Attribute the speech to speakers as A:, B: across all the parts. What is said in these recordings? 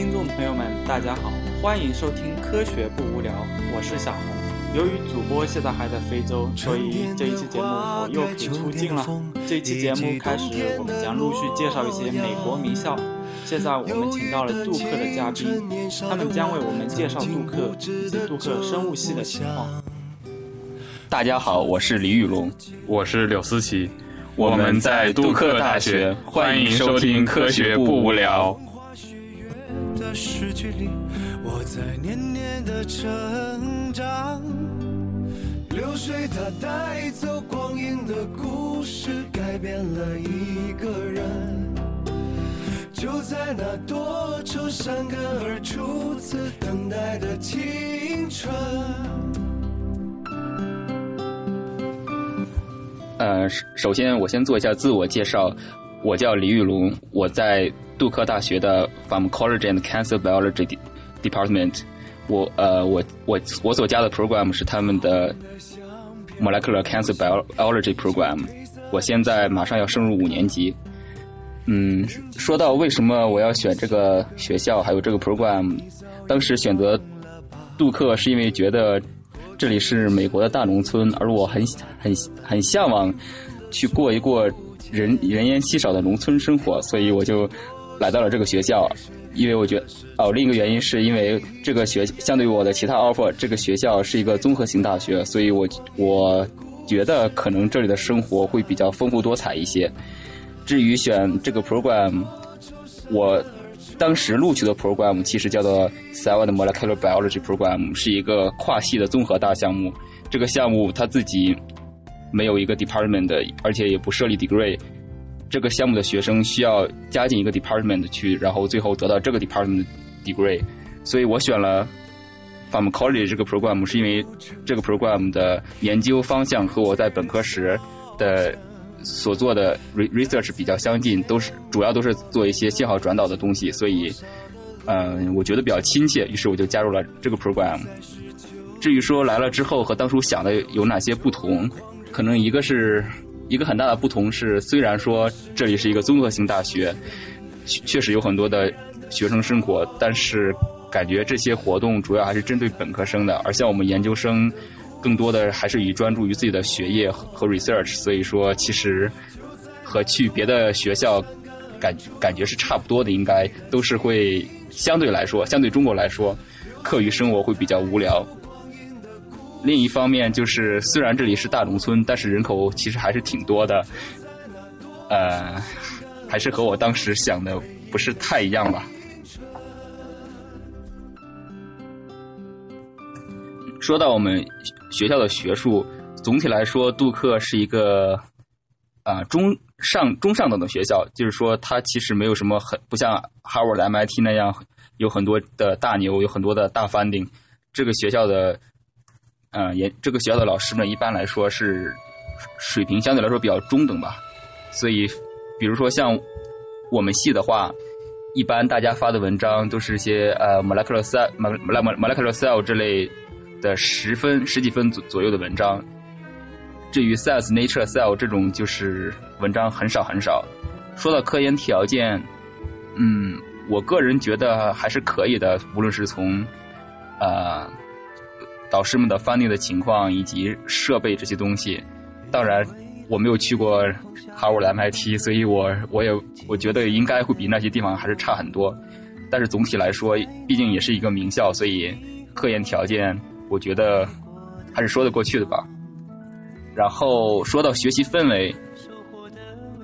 A: 听众朋友们，大家好，欢迎收听《科学不无聊》，我是小红。由于主播现在还在非洲，所以这一期节目我又可以出镜了。这一期节目开始，我们将陆续介绍一些美国名校。现在我们请到了杜克的嘉宾，他们将为我们介绍杜克以及杜克生物系的情况。
B: 大家好，我是李宇龙，
C: 我是柳思琪，我们在杜克大学，欢迎收听《科学不无聊》。
D: 诗句里我在年年的成长
C: 流水它带走光阴的故事，改变了一个人。就在那多愁善感而初次等待的青春。呃，首先我先做一下自我介绍，我叫李玉龙，我在杜克大学的 Pharmacology and Cancer Biology Department。我呃，我我我所加的 program 是他们的 Molecular Cancer Biology Program。我现在马上要升入五年级。嗯，说到为什么我要选这个学校，还有这个 program，当时选择杜克是因为觉得这里是美国的大农村，而我很很很向往去过一过人人烟稀少的农村生活，所以我就来到了这个学校。因为我觉得，哦，另一个原因是因为这个学相对于我的其他 offer，这个学校是一个综合性大学，所以我我觉得可能这里的生活会比较丰富多彩一些。至于选这个 program，我当时录取的 program 其实叫做 Cell and Molecular Biology Program，是一个跨系的综合大项目。这个项目它自己没有一个 department，而且也不设立 degree。这个项目的学生需要加进一个 department 去，然后最后得到这个 department degree。所以我选了 pharmacology 这个 program，是因为这个 program 的研究方向和我在本科时的。所做的 research 比较相近，都是主要都是做一些信号转导的东西，所以，嗯，我觉得比较亲切，于是我就加入了这个 program。至于说来了之后和当初想的有哪些不同，可能一个是一个很大的不同是，虽然说这里是一个综合性大学，确实有很多的学生生活，但是感觉这些活动主要还是针对本科生的，而像我们研究生。更多的还是以专注于自己的学业和 research，所以说其实和去别的学校感感觉是差不多的，应该都是会相对来说，相对中国来说，课余生活会比较无聊。另一方面就是，虽然这里是大农村，但是人口其实还是挺多的，呃，还是和我当时想的不是太一样吧。说到我们。学校的学术总体来说，杜克是一个啊中上中上等的学校，就是说它其实没有什么很不像 Harvard、MIT 那样有很多的大牛，有很多的大 funding。这个学校的嗯也这个学校的老师们一般来说是水平相对来说比较中等吧。所以，比如说像我们系的话，一般大家发的文章都是一些呃 molecular cell、molecular cell 这类。的十分十几分左左右的文章，至于 Science Nature Cell 这种就是文章很少很少。说到科研条件，嗯，我个人觉得还是可以的，无论是从呃导师们的 funding 的情况以及设备这些东西。当然，我没有去过 Harvard、MIT，所以我我也我觉得应该会比那些地方还是差很多。但是总体来说，毕竟也是一个名校，所以科研条件。我觉得还是说得过去的吧。然后说到学习氛围，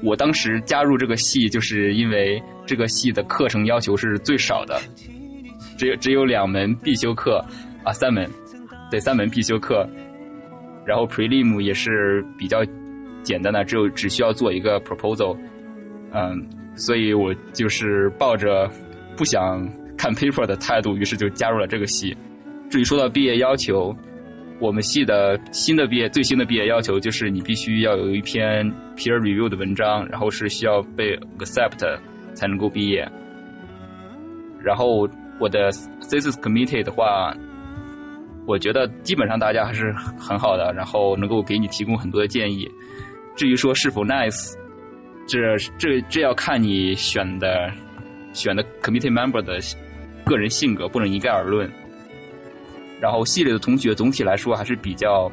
C: 我当时加入这个系，就是因为这个系的课程要求是最少的，只有只有两门必修课啊，三门，对，三门必修课。然后 prelim 也是比较简单的，只有只需要做一个 proposal，嗯，所以我就是抱着不想看 paper 的态度，于是就加入了这个系。至于说到毕业要求，我们系的新的毕业最新的毕业要求就是你必须要有一篇 peer review 的文章，然后是需要被 accept 才能够毕业。然后我的 thesis committee 的话，我觉得基本上大家还是很好的，然后能够给你提供很多的建议。至于说是否 nice，这这这要看你选的选的 committee member 的个人性格，不能一概而论。然后系里的同学总体来说还是比较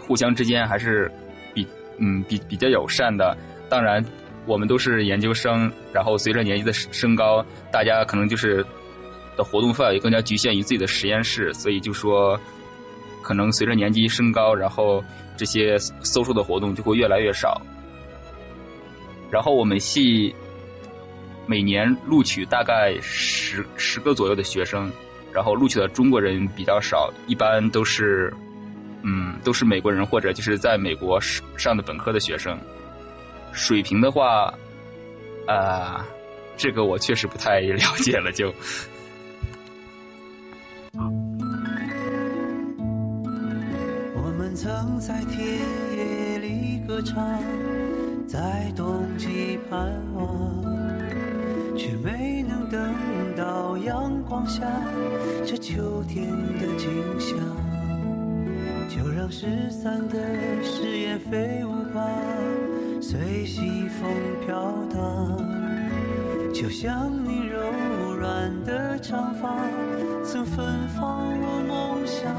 C: 互相之间还是比嗯比比较友善的。当然，我们都是研究生，然后随着年纪的升高，大家可能就是的活动范围更加局限于自己的实验室，所以就说可能随着年纪升高，然后这些搜索的活动就会越来越少。然后我们系每年录取大概十十个左右的学生。然后录取的中国人比较少，一般都是，嗯，都是美国人或者就是在美国上的本科的学生。水平的话，啊，这个我确实不太了解了。就，
E: 我们曾在田野里歌唱，在冬季盼望。却没能等到阳光下这秋天的景象，就让失散的誓言飞舞吧，随西风飘荡。就像你柔软的长发，芬芳我梦想。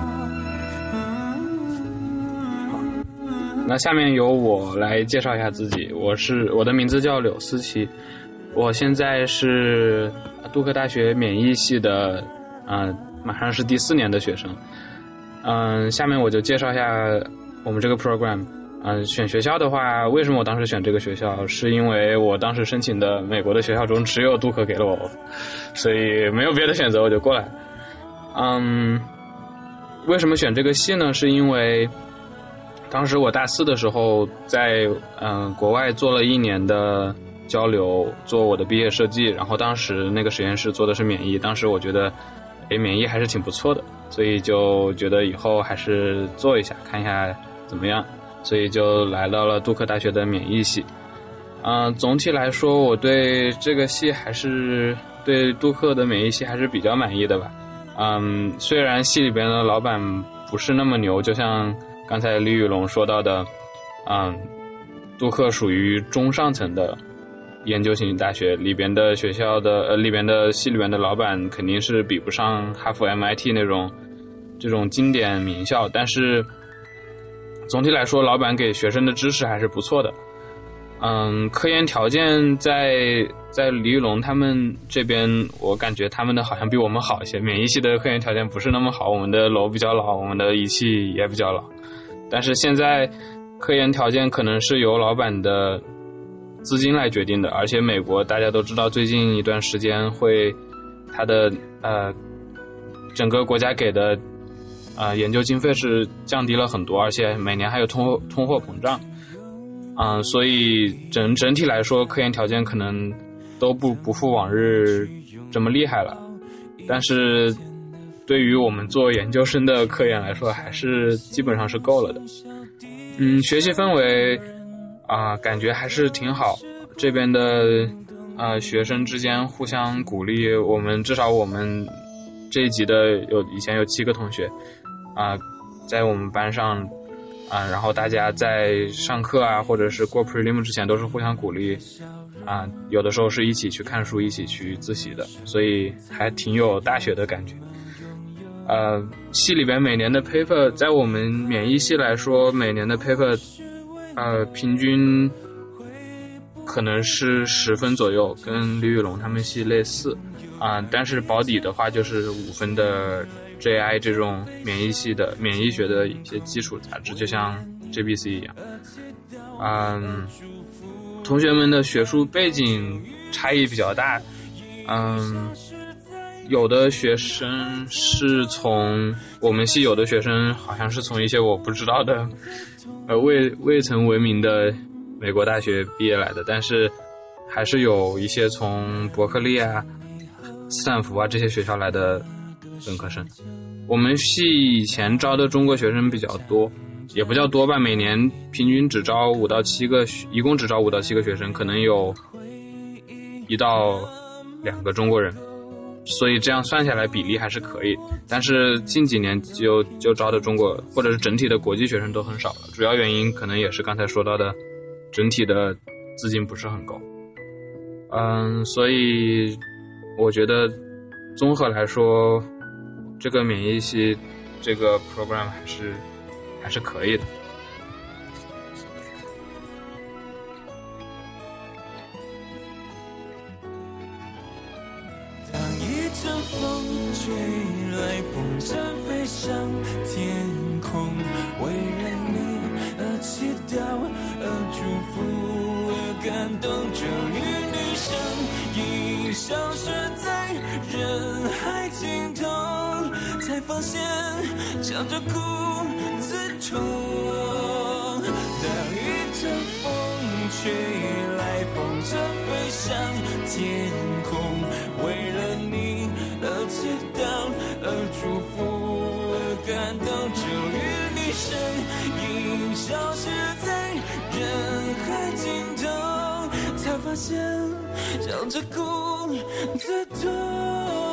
F: 那下面由我来介绍一下自己，我是我的名字叫柳思琪。我现在是杜克大学免疫系的，嗯，马上是第四年的学生。嗯，下面我就介绍一下我们这个 program。嗯，选学校的话，为什么我当时选这个学校？是因为我当时申请的美国的学校中只有杜克给了我，所以没有别的选择，我就过来。嗯，为什么选这个系呢？是因为当时我大四的时候在嗯国外做了一年的。交流做我的毕业设计，然后当时那个实验室做的是免疫，当时我觉得，哎，免疫还是挺不错的，所以就觉得以后还是做一下，看一下怎么样，所以就来到了杜克大学的免疫系。嗯，总体来说，我对这个系还是对杜克的免疫系还是比较满意的吧。嗯，虽然系里边的老板不是那么牛，就像刚才李宇龙说到的，嗯，杜克属于中上层的。研究型大学里边的学校的呃里边的系里边的老板肯定是比不上哈佛 MIT 那种这种经典名校，但是总体来说，老板给学生的支持还是不错的。嗯，科研条件在在李玉龙他们这边，我感觉他们的好像比我们好一些。免疫系的科研条件不是那么好，我们的楼比较老，我们的仪器也比较老，但是现在科研条件可能是由老板的。资金来决定的，而且美国大家都知道，最近一段时间会，它的呃，整个国家给的啊研究经费是降低了很多，而且每年还有通通货膨胀，嗯，所以整整体来说，科研条件可能都不不复往日这么厉害了，但是对于我们做研究生的科研来说，还是基本上是够了的，嗯，学习氛围。啊，感觉还是挺好。这边的啊，学生之间互相鼓励。我们至少我们这一级的有以前有七个同学啊，在我们班上啊，然后大家在上课啊，或者是过 prelim 之前都是互相鼓励啊。有的时候是一起去看书，一起去自习的，所以还挺有大学的感觉。呃，系里边每年的 paper，在我们免疫系来说，每年的 paper。呃，平均可能是十分左右，跟李宇龙他们系类似啊。但是保底的话，就是五分的 JI 这种免疫系的免疫学的一些基础杂志，就像 JBC 一样。嗯，同学们的学术背景差异比较大。嗯，有的学生是从我们系，有的学生好像是从一些我不知道的。呃，未未曾闻名的美国大学毕业来的，但是还是有一些从伯克利啊、斯坦福啊这些学校来的本科生。我们系以前招的中国学生比较多，也不叫多吧，每年平均只招五到七个，一共只招五到七个学生，可能有一到两个中国人。所以这样算下来比例还是可以，但是近几年就就招的中国或者是整体的国际学生都很少了，主要原因可能也是刚才说到的，整体的资金不是很够。嗯，所以我觉得综合来说，这个免疫系这个 program 还是还是可以的。
E: 笑着哭自痛。当一阵风吹来，风筝飞上天空，为了你而祈祷，而祝福，而感动。终于，你身影消失在人海尽头，才发现笑着哭自痛。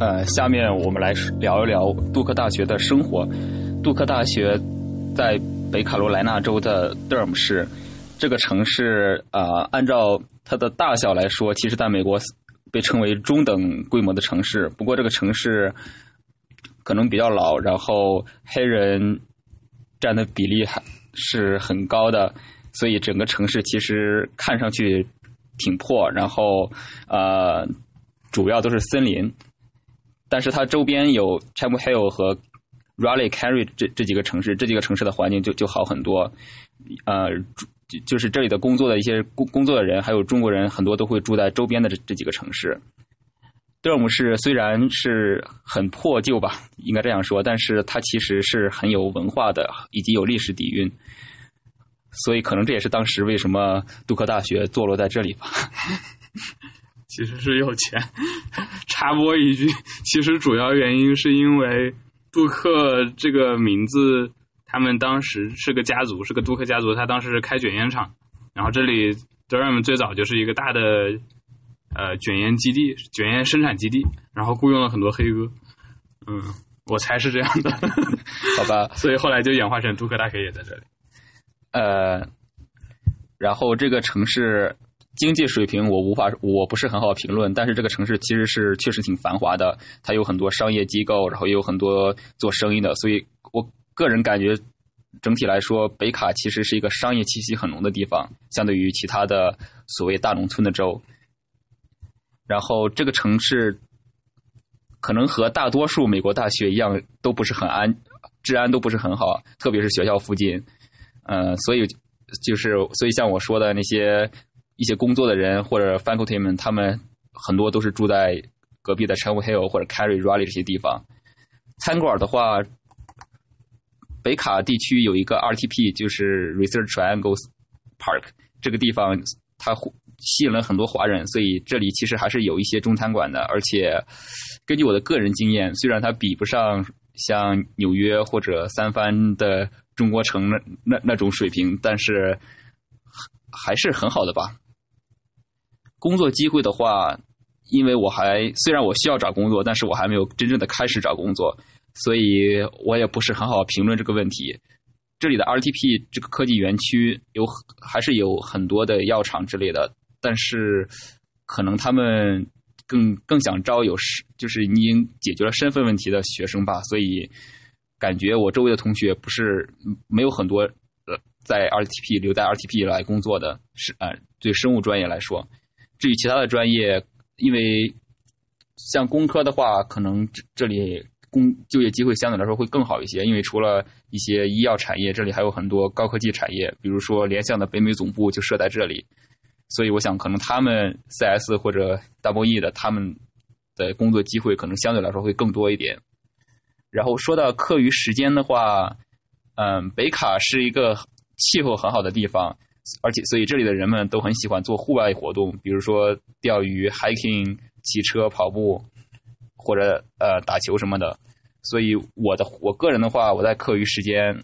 C: 呃，下面我们来聊一聊杜克大学的生活。杜克大学在北卡罗来纳州的德尔姆市，这个城市啊、呃按照它的大小来说，其实在美国被称为中等规模的城市。不过这个城市可能比较老，然后黑人占的比例还是很高的，所以整个城市其实看上去挺破，然后呃，主要都是森林。但是它周边有 Chapel Hill 和 Raleigh Carry 这这几个城市，这几个城市的环境就就好很多。呃，就就是这里的工作的一些工工作的人，还有中国人，很多都会住在周边的这这几个城市。德尔姆市虽然是很破旧吧，应该这样说，但是它其实是很有文化的，以及有历史底蕴。所以可能这也是当时为什么杜克大学坐落在这里吧。
F: 其实是有钱。插播一句，其实主要原因是因为杜克这个名字，他们当时是个家族，是个杜克家族，他当时是开卷烟厂，然后这里 Durham 最早就是一个大的呃卷烟基地、卷烟生产基地，然后雇佣了很多黑哥。嗯，我猜是这样的，
C: 好吧，
F: 所以后来就演化成杜克大学也在这里。
C: 呃，然后这个城市经济水平我无法，我不是很好评论，但是这个城市其实是确实挺繁华的，它有很多商业机构，然后也有很多做生意的，所以我个人感觉整体来说，北卡其实是一个商业气息很浓的地方，相对于其他的所谓大农村的州。然后这个城市可能和大多数美国大学一样，都不是很安，治安都不是很好，特别是学校附近。呃，所以就是，所以像我说的那些一些工作的人或者 faculty 们，他们很多都是住在隔壁的 Chapel Hill 或者 Carry、Raleigh 这些地方。餐馆的话，北卡地区有一个 RTP，就是 Research Triangles Park 这个地方，它吸引了很多华人，所以这里其实还是有一些中餐馆的。而且根据我的个人经验，虽然它比不上像纽约或者三藩的中国城那那那种水平，但是还是很好的吧。工作机会的话，因为我还虽然我需要找工作，但是我还没有真正的开始找工作，所以我也不是很好评论这个问题。这里的 RTP 这个科技园区有还是有很多的药厂之类的，但是可能他们更更想招有是就是已经解决了身份问题的学生吧，所以感觉我周围的同学不是没有很多呃在 RTP 留在 RTP 来工作的，是、呃，对生物专业来说，至于其他的专业，因为像工科的话，可能这这里工就业机会相对来说会更好一些，因为除了一些医药产业，这里还有很多高科技产业，比如说联想的北美总部就设在这里，所以我想可能他们 CS 或者 Double E 的他们的工作机会可能相对来说会更多一点。然后说到课余时间的话，嗯，北卡是一个气候很好的地方，而且所以这里的人们都很喜欢做户外活动，比如说钓鱼、hiking、骑车、跑步。或者呃打球什么的，所以我的我个人的话，我在课余时间，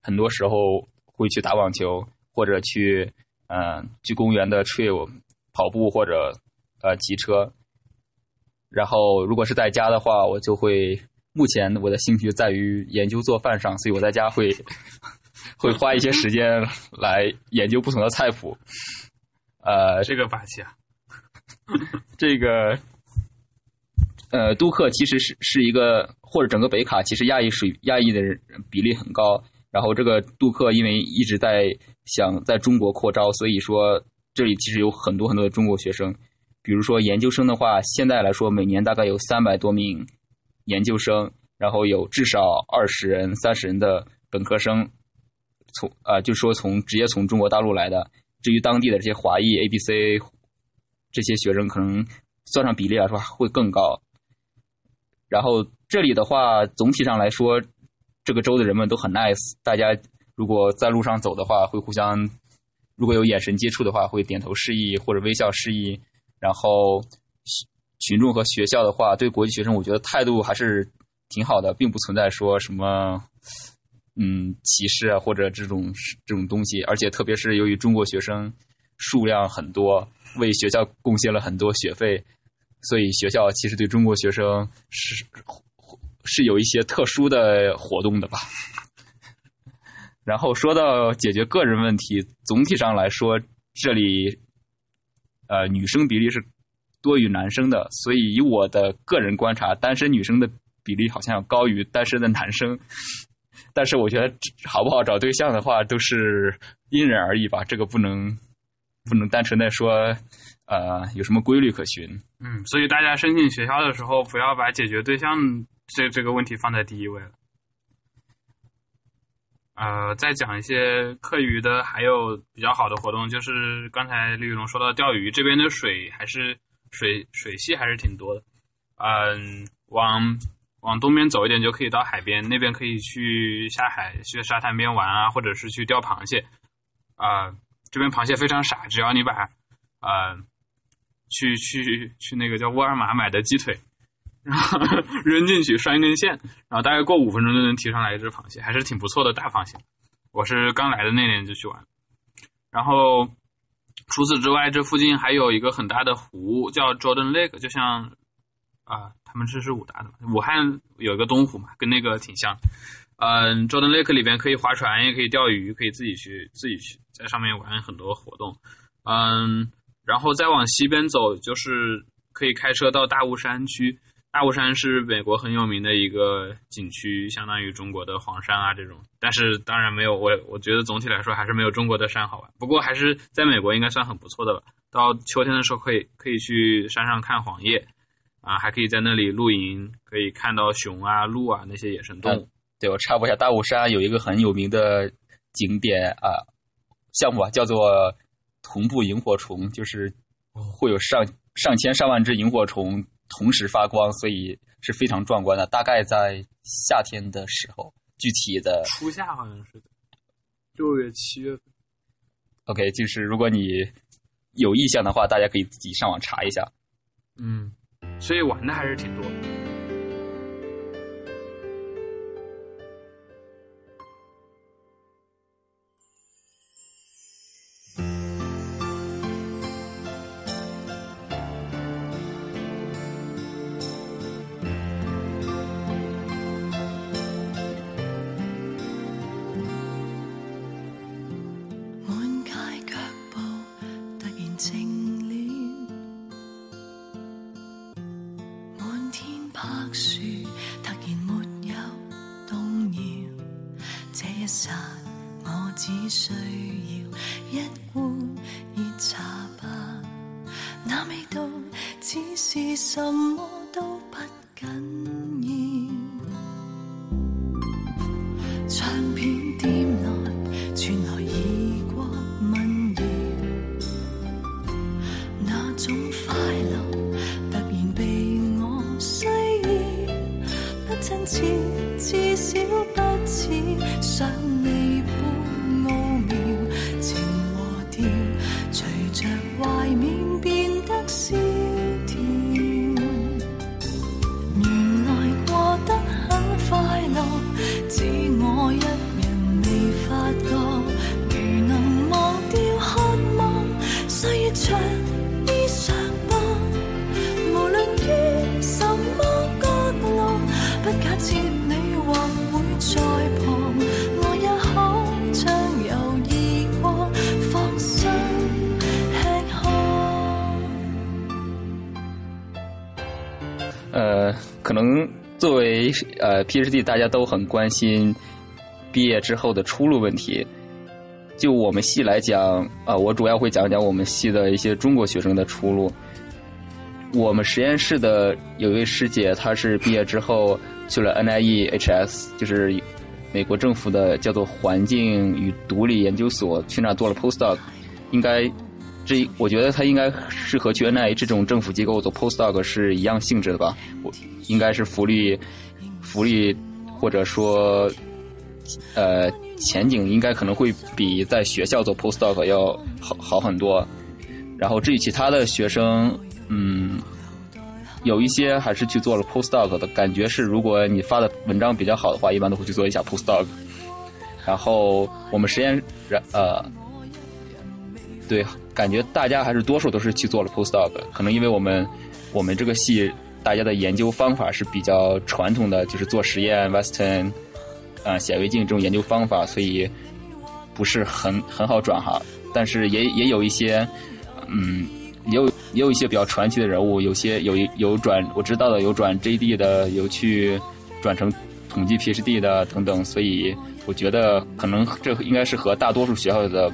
C: 很多时候会去打网球，或者去嗯去公园的 trail 跑步或者呃骑车。然后如果是在家的话，我就会目前我的兴趣在于研究做饭上，所以我在家会会花一些时间来研究不同的菜谱。呃，
F: 这个霸气啊，
C: 这个。呃，杜克其实是是一个，或者整个北卡其实亚裔水亚裔的人比例很高。然后这个杜克因为一直在想在中国扩招，所以说这里其实有很多很多的中国学生。比如说研究生的话，现在来说每年大概有三百多名研究生，然后有至少二十人、三十人的本科生，从啊就说从直接从中国大陆来的。至于当地的这些华裔 A、B、C 这些学生，可能算上比例来说会更高。然后这里的话，总体上来说，这个州的人们都很 nice。大家如果在路上走的话，会互相如果有眼神接触的话，会点头示意或者微笑示意。然后群众和学校的话，对国际学生，我觉得态度还是挺好的，并不存在说什么嗯歧视啊或者这种这种东西。而且特别是由于中国学生数量很多，为学校贡献了很多学费。所以学校其实对中国学生是是有一些特殊的活动的吧。然后说到解决个人问题，总体上来说，这里呃女生比例是多于男生的。所以以我的个人观察，单身女生的比例好像要高于单身的男生。但是我觉得好不好找对象的话，都是因人而异吧。这个不能不能单纯的说。呃，有什么规律可循？
F: 嗯，所以大家申请学校的时候，不要把解决对象这这个问题放在第一位了。呃，再讲一些课余的，还有比较好的活动，就是刚才李雨龙说到钓鱼，这边的水还是水水系还是挺多的。嗯，往往东边走一点就可以到海边，那边可以去下海去沙滩边玩啊，或者是去钓螃蟹。啊，这边螃蟹非常傻，只要你把呃。去去去那个叫沃尔玛买的鸡腿，然后 扔进去拴一根线，然后大概过五分钟就能提上来一只螃蟹，还是挺不错的大螃蟹。我是刚来的那年就去玩，然后除此之外，这附近还有一个很大的湖叫 Jordan Lake，就像啊，他们这是武大的，武汉有一个东湖嘛，跟那个挺像。嗯，Jordan Lake 里边可以划船，也可以钓鱼，可以自己去自己去在上面玩很多活动。嗯。然后再往西边走，就是可以开车到大雾山区。大雾山是美国很有名的一个景区，相当于中国的黄山啊这种。但是当然没有我，我觉得总体来说还是没有中国的山好玩。不过还是在美国应该算很不错的了。到秋天的时候可以可以去山上看黄叶，啊，还可以在那里露营，可以看到熊啊、鹿啊那些野生动物。
C: 对我插播一下，大雾山有一个很有名的景点啊项目啊，叫做。同步萤火虫就是会有上上千上万只萤火虫同时发光，所以是非常壮观的。大概在夏天的时候，具体的
F: 初夏好像是六月七月份。
C: OK，就是如果你有意向的话，大家可以自己上网查一下。
F: 嗯，所以玩的还是挺多。
E: 一刹，我只需要
G: 一碗热茶吧，那味道只是什么都不
C: 紧要。为呃 PhD，大家都很关心毕业之后的出路问题。就我们系来讲，啊、我主要会讲讲我们系的一些中国学生的出路。我们实验室的有一位师姐，她是毕业之后去了 NIEHS，就是美国政府的叫做环境与独立研究所，去那做了 postdoc。应该这我觉得她应该是和去 NIH 这种政府机构做 postdoc 是一样性质的吧？我应该是福利福利或者说呃前景应该可能会比在学校做 postdoc 要好好很多。然后至于其他的学生，嗯，有一些还是去做了 postdoc 的，感觉是如果你发的文章比较好的话，一般都会去做一下 postdoc。然后我们实验呃，对，感觉大家还是多数都是去做了 postdoc，可能因为我们我们这个系大家的研究方法是比较传统的，就是做实验 Western 啊、显微镜这种研究方法，所以不是很很好转哈。但是也也有一些，嗯，也有也有一些比较传奇的人物，有些有有转我知道的有转 JD 的，有去转成统计 PhD 的等等，所以我觉得可能这应该是和大多数学校的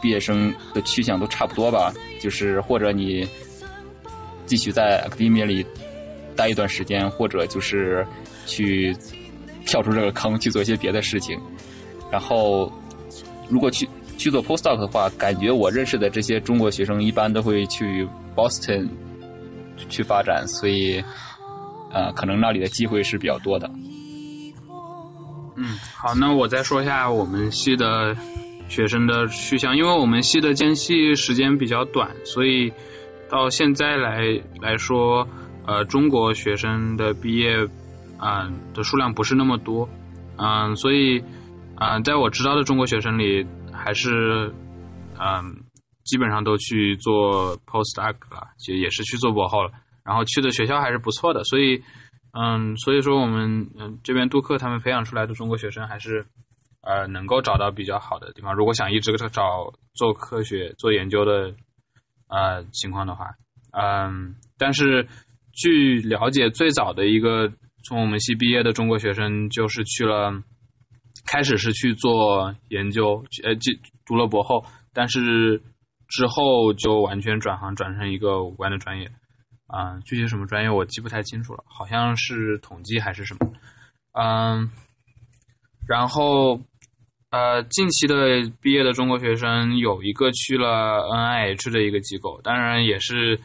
C: 毕业生的去向都差不多吧，就是或者你继续在 academia 里待一段时间，或者就是去跳出这个坑去做一些别的事情。然后，如果去去做 postdoc 的话，感觉我认识的这些中国学生一般都会去 Boston 去发展，所以呃，可能那里的机会是比较多的。
F: 嗯，好，那我再说一下我们系的学生的去向，因为我们系的间隙时间比较短，所以到现在来来说，呃，中国学生的毕业嗯、的数量不是那么多，嗯、所以嗯、在我知道的中国学生里，还是嗯、基本上都去做 postdoc 了，就也是去做博后了，然后去的学校还是不错的，所以。嗯，所以说我们嗯这边杜克他们培养出来的中国学生还是呃能够找到比较好的地方。如果想一直找做科学、做研究的呃情况的话，嗯，但是据了解，最早的一个从我们系毕业的中国学生就是去了，开始是去做研究，呃，就读了博后，但是之后就完全转行转成一个无关的专业。啊、具体什么专业我记不太清楚了，好像是统计还是什么。嗯，然后呃，近期的毕业的中国学生有一个去了 NIH 的一个机构，当然也是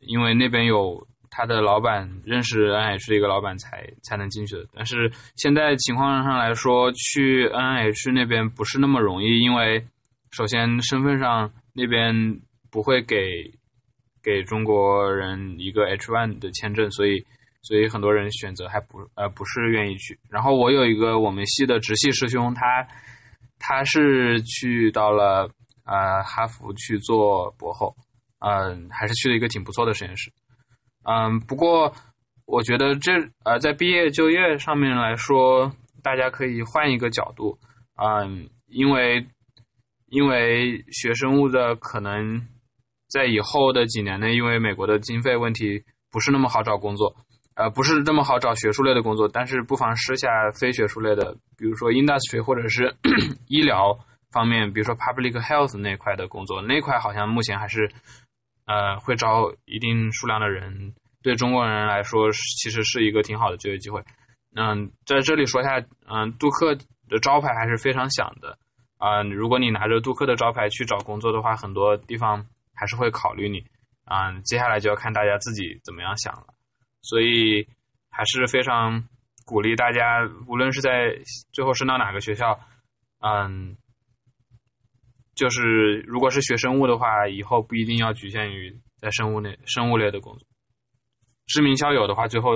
F: 因为那边有他的老板认识 N H 的一个老板才才能进去的。但是现在情况上来说，去 N H 那边不是那么容易，因为首先身份上那边不会给给中国人一个 H1 的签证，所以所以很多人选择还不呃不是愿意去。然后我有一个我们系的直系师兄，他他是去到了呃哈佛去做博后，嗯、还是去了一个挺不错的实验室。嗯，不过我觉得这呃在毕业就业上面来说，大家可以换一个角度，嗯，因为因为学生物的可能在以后的几年内，因为美国的经费问题不是那么好找工作，呃，不是那么好找学术类的工作，但是不妨试下非学术类的，比如说 industry 或者是 医疗方面，比如说 public health 那块的工作，那块好像目前还是呃会招一定数量的人，对中国人来说其实是一个挺好的就业机会。嗯，在这里说一下，嗯，杜克的招牌还是非常响的。啊、如果你拿着杜克的招牌去找工作的话，很多地方还是会考虑你。啊、接下来就要看大家自己怎么样想了。所以还是非常鼓励大家，无论是在最后升到哪个学校，嗯，就是如果是学生物的话，以后不一定要局限于在生物类生物类的工作。知名校友的话，最后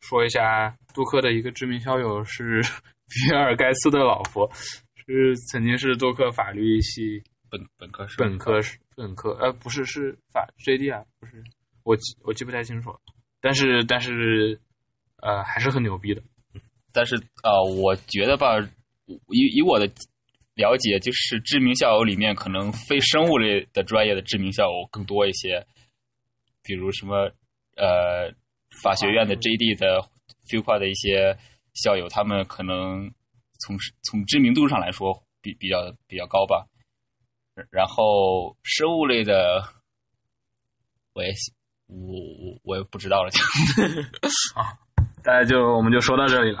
F: 说一下，杜克的一个知名校友是 比尔盖茨的老婆，是曾经是杜克法律系
C: 本本科是
F: 本科是本科，呃，不是是法 JD 啊，不是，我记我记不太清楚了，但是但是呃还是很牛逼的。
C: 但是呃，我觉得吧，以以我的了解，就是知名校友里面，可能非生物类的专业的知名校友更多一些，比如什么呃法学院的 JD 的 FUPA 的一些校友，他们可能从从知名度上来说比比较比较高吧。然后生物类的，我也我我我也不知道了，就
F: 啊，大家就我们就说到这里了。